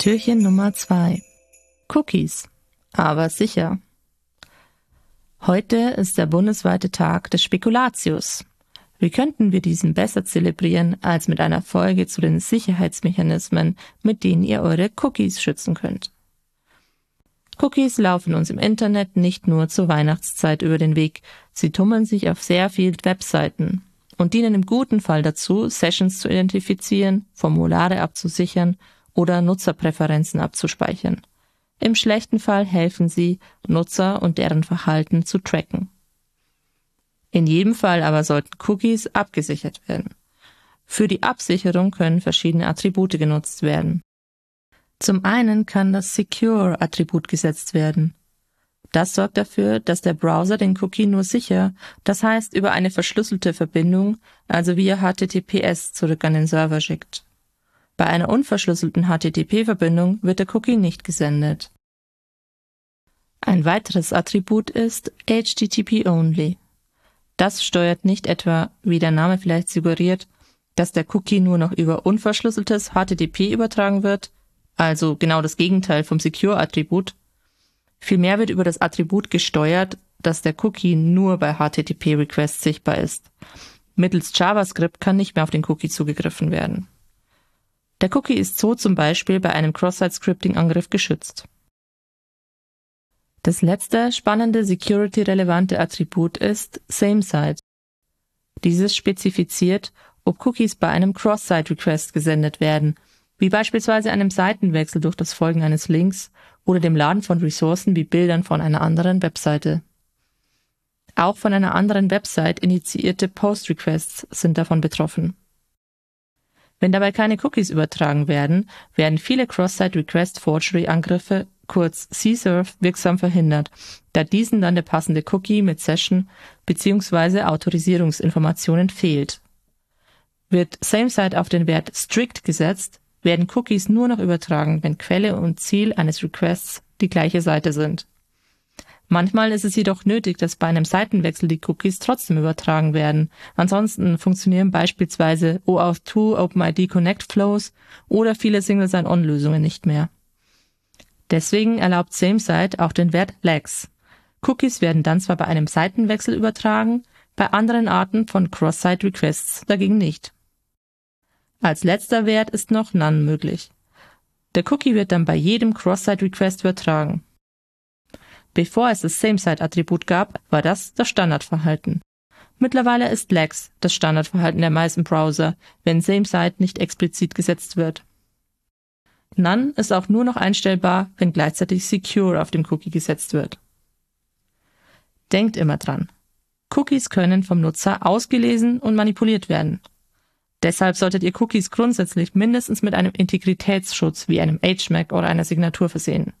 Türchen Nummer zwei. Cookies. Aber sicher. Heute ist der bundesweite Tag des Spekulatius. Wie könnten wir diesen besser zelebrieren als mit einer Folge zu den Sicherheitsmechanismen, mit denen ihr eure Cookies schützen könnt? Cookies laufen uns im Internet nicht nur zur Weihnachtszeit über den Weg, sie tummeln sich auf sehr vielen Webseiten und dienen im guten Fall dazu, Sessions zu identifizieren, Formulare abzusichern oder Nutzerpräferenzen abzuspeichern. Im schlechten Fall helfen sie, Nutzer und deren Verhalten zu tracken. In jedem Fall aber sollten Cookies abgesichert werden. Für die Absicherung können verschiedene Attribute genutzt werden. Zum einen kann das Secure-Attribut gesetzt werden. Das sorgt dafür, dass der Browser den Cookie nur sicher, das heißt über eine verschlüsselte Verbindung, also via HTTPS, zurück an den Server schickt. Bei einer unverschlüsselten HTTP-Verbindung wird der Cookie nicht gesendet. Ein weiteres Attribut ist HTTP Only. Das steuert nicht etwa, wie der Name vielleicht suggeriert, dass der Cookie nur noch über unverschlüsseltes HTTP übertragen wird, also genau das Gegenteil vom Secure-Attribut. Vielmehr wird über das Attribut gesteuert, dass der Cookie nur bei HTTP-Requests sichtbar ist. Mittels JavaScript kann nicht mehr auf den Cookie zugegriffen werden. Der Cookie ist so zum Beispiel bei einem Cross-Site-Scripting-Angriff geschützt. Das letzte spannende security-relevante Attribut ist SameSite. Dieses spezifiziert, ob Cookies bei einem Cross-Site-Request gesendet werden, wie beispielsweise einem Seitenwechsel durch das Folgen eines Links oder dem Laden von Ressourcen wie Bildern von einer anderen Webseite. Auch von einer anderen Website initiierte Post-Requests sind davon betroffen. Wenn dabei keine Cookies übertragen werden, werden viele Cross-Site-Request-Forgery-Angriffe, kurz CSRF, wirksam verhindert, da diesen dann der passende Cookie mit Session bzw. Autorisierungsinformationen fehlt. Wird SameSite auf den Wert strict gesetzt, werden Cookies nur noch übertragen, wenn Quelle und Ziel eines Requests die gleiche Seite sind. Manchmal ist es jedoch nötig, dass bei einem Seitenwechsel die Cookies trotzdem übertragen werden. Ansonsten funktionieren beispielsweise OAuth2, OpenID Connect Flows oder viele Single Sign-On-Lösungen nicht mehr. Deswegen erlaubt SameSite auch den Wert Lags. Cookies werden dann zwar bei einem Seitenwechsel übertragen, bei anderen Arten von Cross-Site Requests dagegen nicht. Als letzter Wert ist noch None möglich. Der Cookie wird dann bei jedem Cross-Site Request übertragen. Bevor es das Same-Site-Attribut gab, war das das Standardverhalten. Mittlerweile ist Lags das Standardverhalten der meisten Browser, wenn Same-Site nicht explizit gesetzt wird. None ist auch nur noch einstellbar, wenn gleichzeitig Secure auf dem Cookie gesetzt wird. Denkt immer dran. Cookies können vom Nutzer ausgelesen und manipuliert werden. Deshalb solltet ihr Cookies grundsätzlich mindestens mit einem Integritätsschutz wie einem HMAC oder einer Signatur versehen.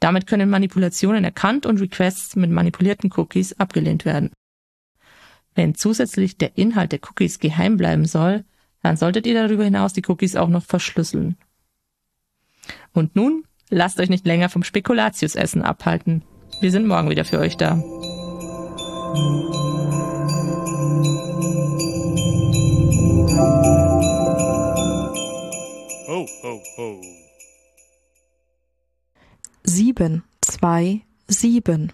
Damit können Manipulationen erkannt und Requests mit manipulierten Cookies abgelehnt werden. Wenn zusätzlich der Inhalt der Cookies geheim bleiben soll, dann solltet ihr darüber hinaus die Cookies auch noch verschlüsseln. Und nun lasst euch nicht länger vom Spekulatiusessen abhalten. Wir sind morgen wieder für euch da. Ho, ho. sieben, zwei, sieben.